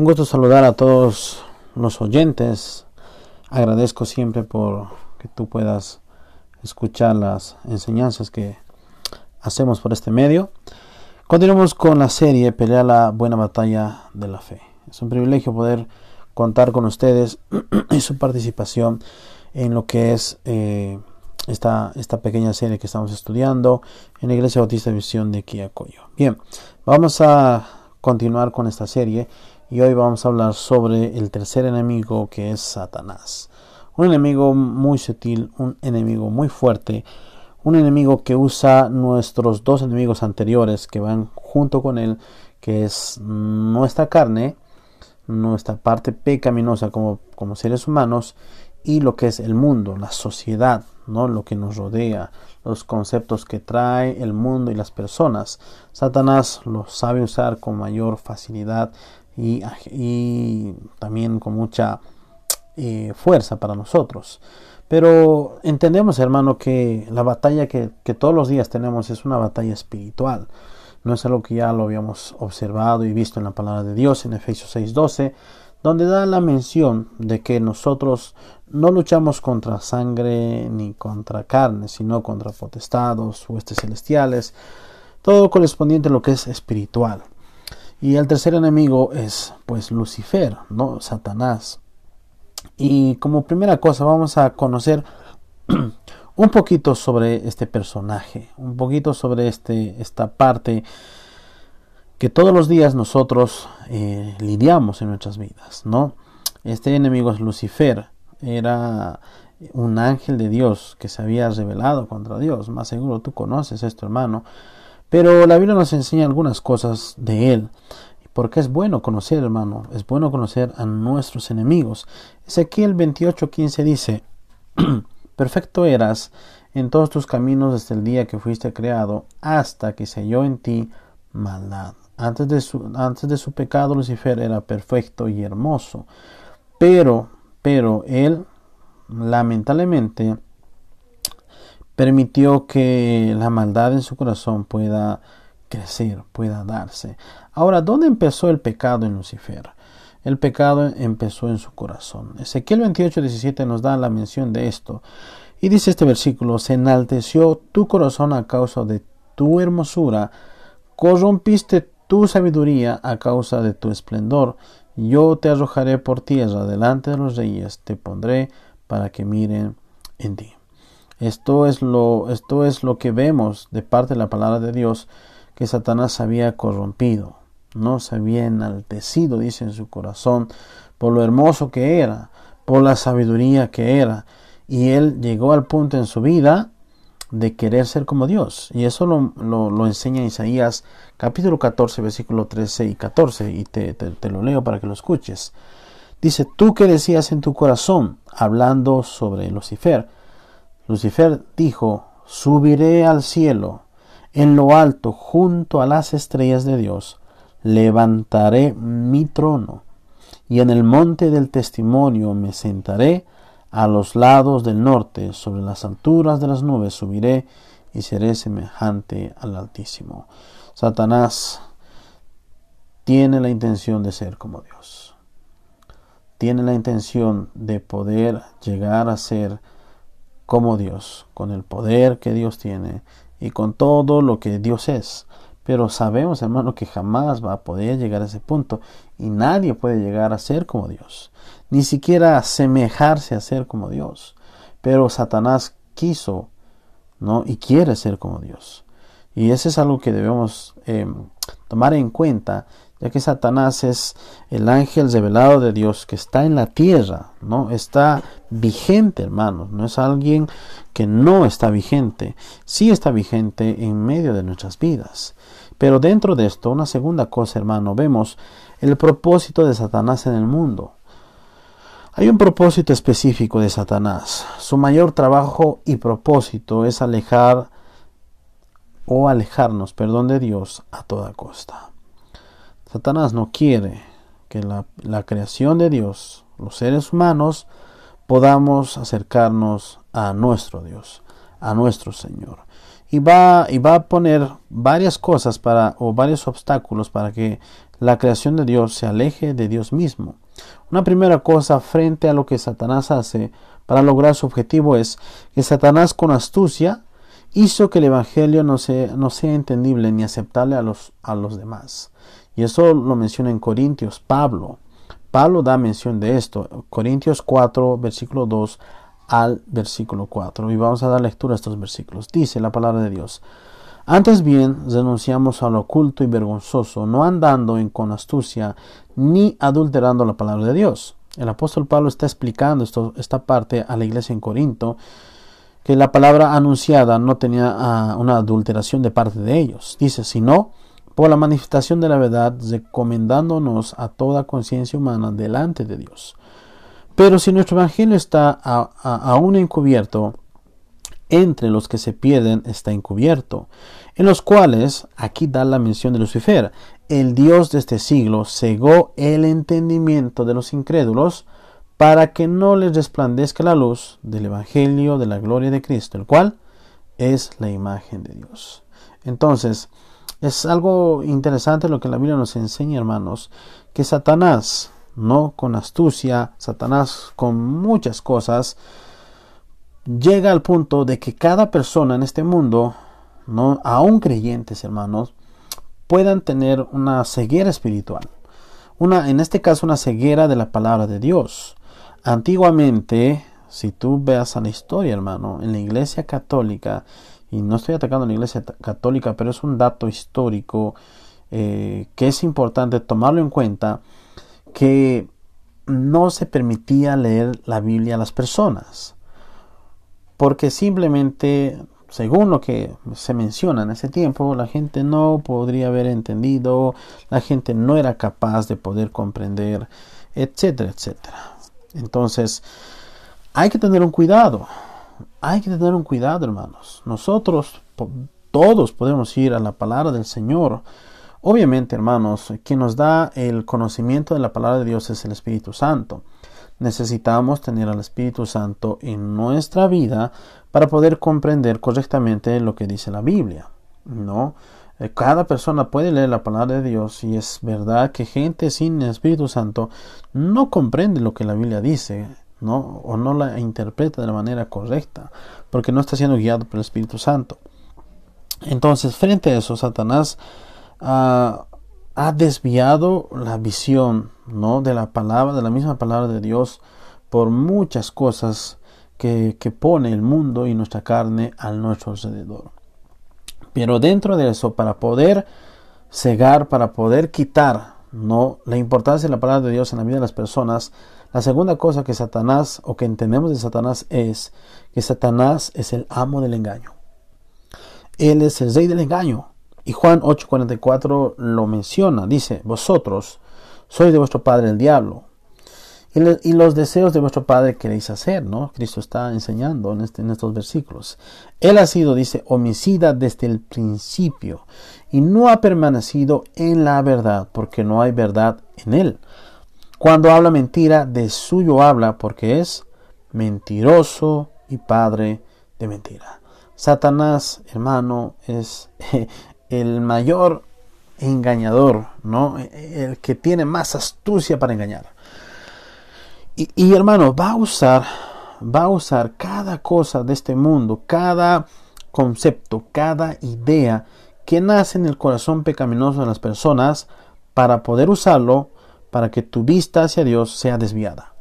Un gusto saludar a todos los oyentes. Agradezco siempre por que tú puedas escuchar las enseñanzas que hacemos por este medio. Continuamos con la serie Pelea la buena batalla de la fe. Es un privilegio poder contar con ustedes y su participación en lo que es eh, esta, esta pequeña serie que estamos estudiando en la Iglesia Bautista de Visión de Quiacoyo. Bien, vamos a continuar con esta serie y hoy vamos a hablar sobre el tercer enemigo que es Satanás. Un enemigo muy sutil, un enemigo muy fuerte, un enemigo que usa nuestros dos enemigos anteriores que van junto con él, que es nuestra carne, nuestra parte pecaminosa como, como seres humanos y lo que es el mundo, la sociedad, lo que nos rodea, los conceptos que trae el mundo y las personas. Satanás lo sabe usar con mayor facilidad y, también con mucha eh, fuerza para nosotros. Pero entendemos, hermano, que la batalla que, que, todos los días tenemos es una batalla espiritual. No es algo que ya lo habíamos observado y visto en la palabra de Dios en Efesios 6:12, donde da la mención de que nosotros no luchamos contra sangre ni contra carne, sino contra potestados, huestes celestiales, todo correspondiente a lo que es espiritual. Y el tercer enemigo es pues Lucifer, ¿no? Satanás. Y como primera cosa vamos a conocer un poquito sobre este personaje, un poquito sobre este, esta parte que todos los días nosotros eh, lidiamos en nuestras vidas, ¿no? Este enemigo es Lucifer, era un ángel de Dios que se había revelado contra Dios, más seguro tú conoces esto hermano, pero la Biblia nos enseña algunas cosas de él. Porque es bueno conocer, hermano, es bueno conocer a nuestros enemigos. Ezequiel 28:15 dice, Perfecto eras en todos tus caminos desde el día que fuiste creado, hasta que se halló en ti maldad. Antes de su, antes de su pecado, Lucifer era perfecto y hermoso. Pero, pero él, lamentablemente, permitió que la maldad en su corazón pueda crecer, pueda darse. Ahora, ¿dónde empezó el pecado en Lucifer? El pecado empezó en su corazón. Ezequiel 28, 17 nos da la mención de esto. Y dice este versículo, se enalteció tu corazón a causa de tu hermosura, corrompiste tu sabiduría a causa de tu esplendor. Yo te arrojaré por tierra delante de los reyes, te pondré para que miren en ti. Esto es lo, esto es lo que vemos de parte de la palabra de Dios que Satanás había corrompido, no se había enaltecido, dice en su corazón, por lo hermoso que era, por la sabiduría que era, y él llegó al punto en su vida de querer ser como Dios. Y eso lo, lo, enseña Isaías capítulo 14, versículo 13 y 14, y te, te lo leo para que lo escuches. Dice, tú que decías en tu corazón, hablando sobre Lucifer, Lucifer dijo, subiré al cielo, en lo alto, junto a las estrellas de Dios, levantaré mi trono, y en el monte del testimonio me sentaré a los lados del norte, sobre las alturas de las nubes subiré y seré semejante al Altísimo. Satanás tiene la intención de ser como Dios. Tiene la intención de poder llegar a ser como Dios, con el poder que Dios tiene y con todo lo que Dios es. Pero sabemos, hermano, que jamás va a poder llegar a ese punto y nadie puede llegar a ser como Dios, ni siquiera asemejarse a ser como Dios. Pero Satanás quiso, ¿no? Y quiere ser como Dios. Y eso es algo que debemos eh, tomar en cuenta ya que Satanás es el ángel revelado de Dios que está en la tierra, ¿no? Está vigente, hermanos, no es alguien que no está vigente, sí está vigente en medio de nuestras vidas. Pero dentro de esto, una segunda cosa, hermano, vemos el propósito de Satanás en el mundo. Hay un propósito específico de Satanás. Su mayor trabajo y propósito es alejar o alejarnos, perdón, de Dios a toda costa. Satanás no quiere que la, creación de Dios, los seres humanos, podamos acercarnos a nuestro Dios, a nuestro Señor. Y va, y va a poner varias cosas para, o varios obstáculos para que la creación de Dios se aleje de Dios mismo. Una primera cosa frente a lo que Satanás hace para lograr su objetivo es que Satanás con astucia hizo que el Evangelio no sea, no sea entendible ni aceptable a los, a los demás. Y eso lo menciona en Corintios Pablo. Pablo da mención de esto. Corintios 4, versículo 2 al versículo 4. Y vamos a dar lectura a estos versículos. Dice la palabra de Dios. Antes bien, renunciamos a lo oculto y vergonzoso, no andando en con astucia, ni adulterando la palabra de Dios. El apóstol Pablo está explicando esto, esta parte a la iglesia en Corinto, que la palabra anunciada no tenía ah, una adulteración de parte de ellos. Dice, sino por la manifestación de la verdad, recomendándonos a toda conciencia humana delante de Dios. Pero si nuestro evangelio está aún encubierto, entre los que se pierden está encubierto, en los cuales, aquí da la mención de Lucifer, el Dios de este siglo cegó el entendimiento de los incrédulos para que no les resplandezca la luz del Evangelio de la gloria de Cristo, el cual es la imagen de Dios. Entonces, es algo interesante lo que la Biblia nos enseña, hermanos, que Satanás, no con astucia, Satanás con muchas cosas, llega al punto de que cada persona en este mundo, no aún creyentes, hermanos, puedan tener una ceguera espiritual. Una, en este caso, una ceguera de la palabra de Dios. Antiguamente, si tú veas a la historia, hermano, en la iglesia católica, y no estoy atacando a la iglesia católica, pero es un dato histórico eh, que es importante tomarlo en cuenta, que no se permitía leer la Biblia a las personas, porque simplemente, según lo que se menciona en ese tiempo, la gente no podría haber entendido, la gente no era capaz de poder comprender, etcétera, etcétera. Entonces, hay que tener un cuidado hay que tener un cuidado, hermanos. Nosotros todos podemos ir a la palabra del Señor. Obviamente, hermanos, quien nos da el conocimiento de la palabra de Dios es el Espíritu Santo. Necesitamos tener al Espíritu Santo en nuestra vida para poder comprender correctamente lo que dice la Biblia. ¿No? Eh, cada persona puede leer la palabra de Dios y es verdad que gente sin Espíritu Santo no comprende lo que la Biblia dice. ¿no? o no la interpreta de la manera correcta, porque no está siendo guiado por el Espíritu Santo. Entonces, frente a eso, Satanás ha desviado la visión ¿no? de la palabra, de la misma palabra de Dios, por muchas cosas que, que pone el mundo y nuestra carne a nuestro alrededor. Pero dentro de eso, para poder cegar, para poder quitar ¿no? la importancia de la palabra de Dios en la vida de las personas, la segunda cosa que Satanás o que entendemos de Satanás es que Satanás es el amo del engaño. Él es el rey del engaño. Y Juan 8:44 lo menciona. Dice, vosotros sois de vuestro padre el diablo. Y, los deseos de vuestro padre queréis hacer, ¿no? Cristo está enseñando en, este, en estos versículos. Él ha sido, dice, homicida desde el principio y no ha permanecido en la verdad porque no hay verdad en él. Cuando habla mentira, de suyo habla porque es mentiroso y padre de mentira. Satanás, hermano, es el mayor engañador, ¿no? El que tiene más astucia para engañar. Y, y, hermano, va a usar, va a usar cada cosa de este mundo, cada concepto, cada idea que nace en el corazón pecaminoso de las personas para poder usarlo para que tu vista hacia Dios sea desviada.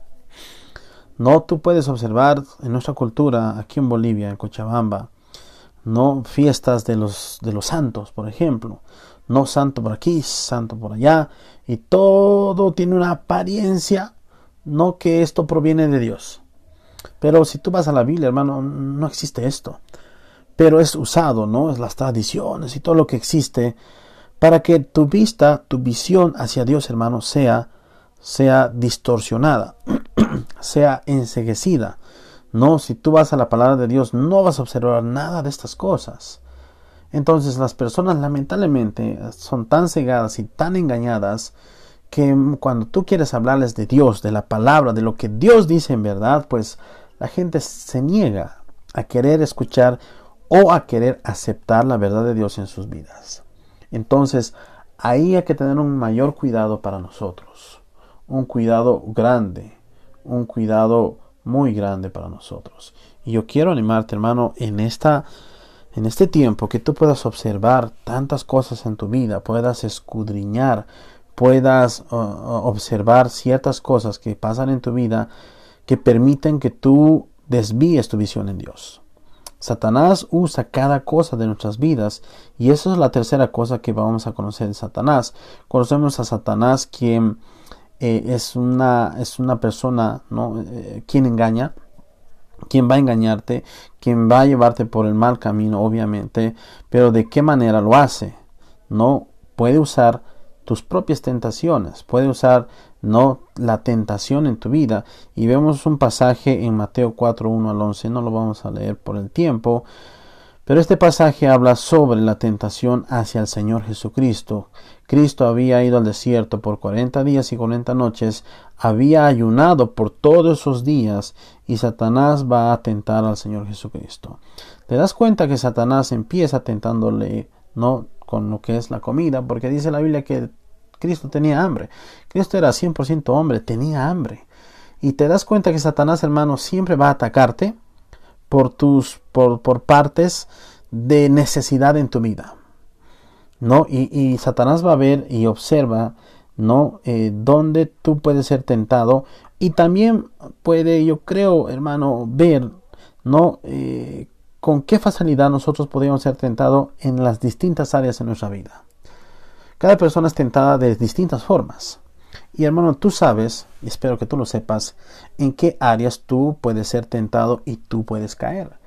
No tú puedes observar en nuestra cultura, aquí en Bolivia, en Cochabamba, no fiestas de los, de los santos, por ejemplo. No santo por aquí, santo por allá. Y todo tiene una apariencia, no que esto proviene de Dios. Pero si tú vas a la Biblia, hermano, no existe esto. Pero es usado, ¿no? Es las tradiciones y todo lo que existe para que tu vista, tu visión hacia Dios, hermano, sea, sea distorsionada, sea enseguecida. No, si tú vas a la palabra de Dios, no vas a observar nada de estas cosas. Entonces las personas lamentablemente son tan cegadas y tan engañadas que cuando tú quieres hablarles de Dios, de la palabra, de lo que Dios dice en verdad, pues la gente se niega a querer escuchar o a querer aceptar la verdad de Dios en sus vidas. Entonces, ahí hay que tener un mayor cuidado para nosotros, un cuidado grande, un cuidado muy grande para nosotros. Y yo quiero animarte, hermano, en esta en este tiempo que tú puedas observar tantas cosas en tu vida, puedas escudriñar, puedas observar ciertas cosas que pasan en tu vida que permiten que tú desvíes tu visión en Dios. Satanás usa cada cosa de nuestras vidas y eso es la tercera cosa que vamos a conocer de Satanás. Conocemos a Satanás quien eh, es, una, es una persona ¿no? Eh, quien engaña, quien va a engañarte, quien va a llevarte por el mal camino, obviamente, pero de qué manera lo hace. No puede usar tus propias tentaciones, puede usar no la tentación en tu vida. Y vemos un pasaje en Mateo 4, 1 al 11, no lo vamos a leer por el tiempo, pero este pasaje habla sobre la tentación hacia el Señor Jesucristo. Cristo había ido al desierto por 40 días y 40 noches, había ayunado por todos esos días y Satanás va a tentar al Señor Jesucristo. Te das cuenta que Satanás empieza tentándole, no con lo que es la comida, porque dice la Biblia que Cristo tenía hambre. Cristo era 100% hombre, tenía hambre. Y te das cuenta que Satanás, hermano, siempre va a atacarte por tus por, por partes de necesidad en tu vida. ¿No? Y, Satanás va a ver y observa, ¿no? Eh, dónde tú puedes ser tentado. Y también puede, yo creo, hermano, ver, ¿no? Eh, con qué facilidad nosotros podemos ser tentados en las distintas áreas de nuestra vida. Cada persona es tentada de distintas formas. Y hermano, tú sabes, y espero que tú lo sepas, en qué áreas tú puedes ser tentado y tú puedes caer.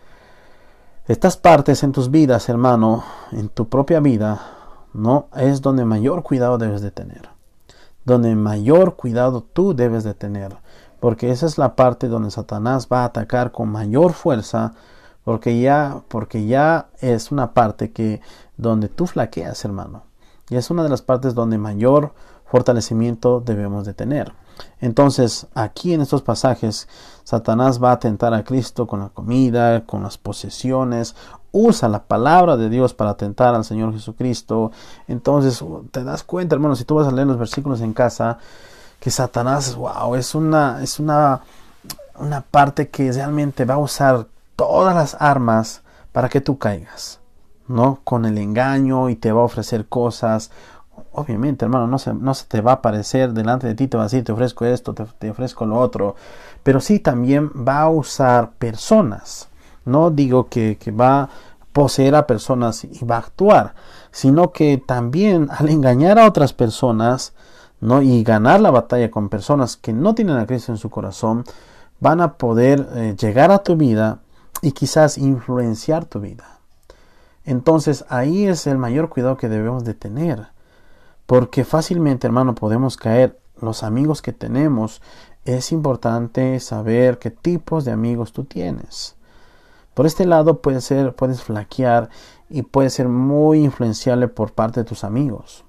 Estas partes en tus vidas, hermano, en tu propia vida, no es donde mayor cuidado debes de tener. Donde mayor cuidado tú debes de tener. Porque esa es la parte donde Satanás va a atacar con mayor fuerza. Porque ya, porque ya es una parte que donde tú flaqueas, hermano. Y es una de las partes donde mayor fortalecimiento debemos de tener. Entonces, aquí en estos pasajes, Satanás va a tentar a Cristo con la comida, con las posesiones, usa la palabra de Dios para tentar al Señor Jesucristo. Entonces, te das cuenta, hermano, si tú vas a leer los versículos en casa, que Satanás, wow, es una, es una, una parte que realmente va a usar todas las armas para que tú caigas. ¿no? Con el engaño y te va a ofrecer cosas. Obviamente, hermano, no se, te va a aparecer delante de ti, te va a decir, te ofrezco esto, te, ofrezco lo otro. Pero sí también va a usar personas. No digo que, que va a poseer a personas y va a actuar, sino que también al engañar a otras personas, ¿no? y ganar la batalla con personas que no tienen a Cristo en su corazón, van a poder eh, llegar a tu vida y quizás influenciar tu vida. Entonces ahí es el mayor cuidado que debemos de tener. Porque fácilmente, hermano, podemos caer. Los amigos que tenemos, es importante saber qué tipos de amigos tú tienes. Por este lado puede ser, puedes flaquear y puede ser muy influenciable por parte de tus amigos.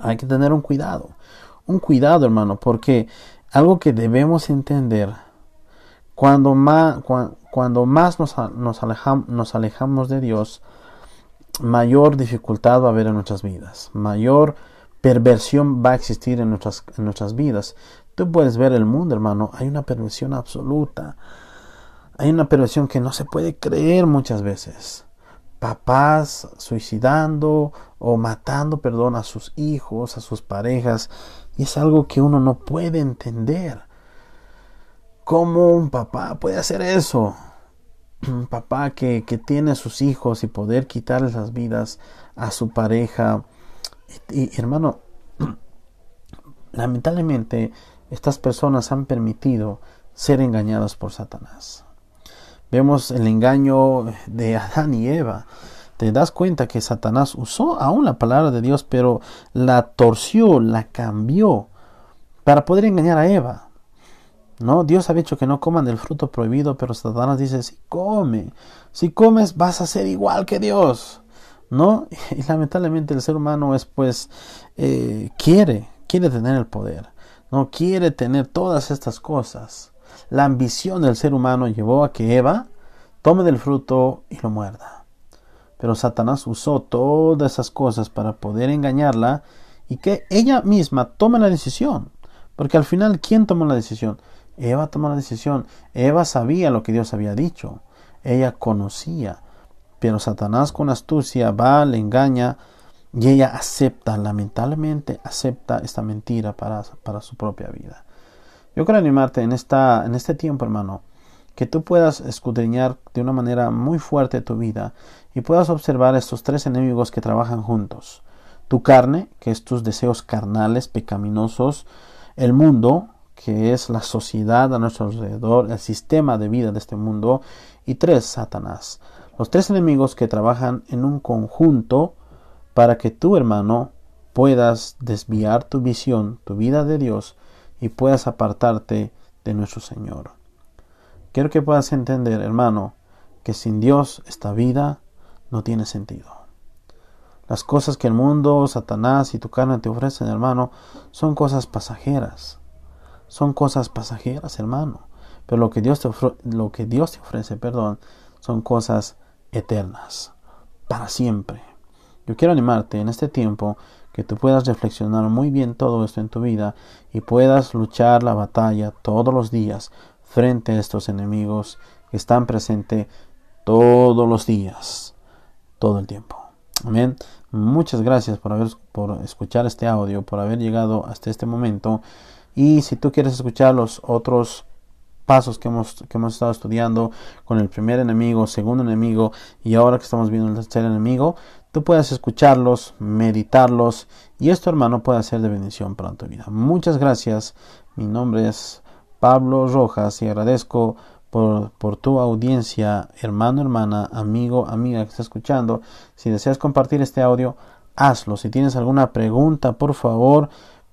Hay que tener un cuidado. Un cuidado, hermano, porque algo que debemos entender, cuando más, cuando más nos, nos, alejamos, de Dios, mayor dificultad va a haber en nuestras vidas, mayor perversión va a existir en nuestras, en nuestras vidas. Tú puedes ver el mundo, hermano, hay una perversión absoluta. Hay una perversión que no se puede creer muchas veces. Papás suicidando o matando, perdón, a sus hijos, a sus parejas. Y es algo que uno no puede entender. ¿Cómo un papá puede hacer eso? Papá que, tiene a sus hijos y poder quitarles las vidas a su pareja. Y, hermano, lamentablemente estas personas han permitido ser engañadas por Satanás. Vemos el engaño de Adán y Eva. Te das cuenta que Satanás usó aún la palabra de Dios, pero la torció, la cambió para poder engañar a Eva. ¿No? Dios ha dicho que no coman del fruto prohibido, pero Satanás dice, si come, si comes vas a ser igual que Dios, ¿no? Y lamentablemente el ser humano es pues, eh, quiere, quiere tener el poder, ¿no? Quiere tener todas estas cosas. La ambición del ser humano llevó a que Eva tome del fruto y lo muerda. Pero Satanás usó todas esas cosas para poder engañarla y que ella misma tome la decisión. Porque al final, ¿quién tomó la decisión? Eva tomó la decisión. Eva sabía lo que Dios había dicho. Ella conocía. Pero Satanás con astucia va, le engaña y ella acepta, lamentablemente acepta esta mentira para, para su propia vida. Yo quiero animarte en, esta, en este tiempo, hermano, que tú puedas escudriñar de una manera muy fuerte tu vida y puedas observar estos tres enemigos que trabajan juntos. Tu carne, que es tus deseos carnales, pecaminosos, el mundo, que es la sociedad a nuestro alrededor, el sistema de vida de este mundo, y tres, Satanás. Los tres enemigos que trabajan en un conjunto para que tú, hermano, puedas desviar tu visión, tu vida de Dios, y puedas apartarte de nuestro Señor. Quiero que puedas entender, hermano, que sin Dios esta vida no tiene sentido. Las cosas que el mundo, Satanás y tu carne te ofrecen, hermano, son cosas pasajeras. Son cosas pasajeras, hermano. Pero lo que Dios te, lo que Dios te ofrece, perdón, son cosas eternas, para siempre. Yo quiero animarte en este tiempo que tú puedas reflexionar muy bien todo esto en tu vida y puedas luchar la batalla todos los días frente a estos enemigos que están presentes todos los días, todo el tiempo. Amén. Muchas gracias por haber por escuchar este audio, por haber llegado hasta este momento. Y si tú quieres escuchar los otros pasos que hemos, que hemos estado estudiando con el primer enemigo, segundo enemigo y ahora que estamos viendo el tercer enemigo, tú puedes escucharlos, meditarlos y esto hermano puede ser de bendición para tu vida. Muchas gracias. Mi nombre es Pablo Rojas y agradezco por, por, tu audiencia, hermano, hermana, amigo, amiga que está escuchando. Si deseas compartir este audio, hazlo. Si tienes alguna pregunta, por favor,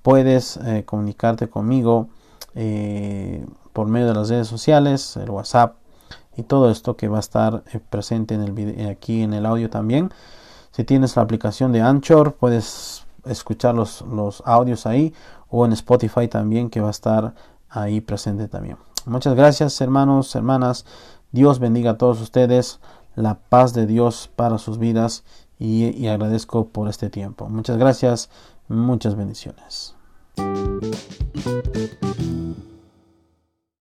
puedes eh, comunicarte conmigo. Eh, por medio de las redes sociales, el WhatsApp y todo esto que va a estar eh, presente en el video, aquí en el audio también. Si tienes la aplicación de Anchor, puedes escuchar los, audios ahí o en Spotify también que va a estar ahí presente también. Muchas gracias hermanos, hermanas. Dios bendiga a todos ustedes. La paz de Dios para sus vidas y agradezco por este tiempo. Muchas gracias. Muchas bendiciones. Thank you.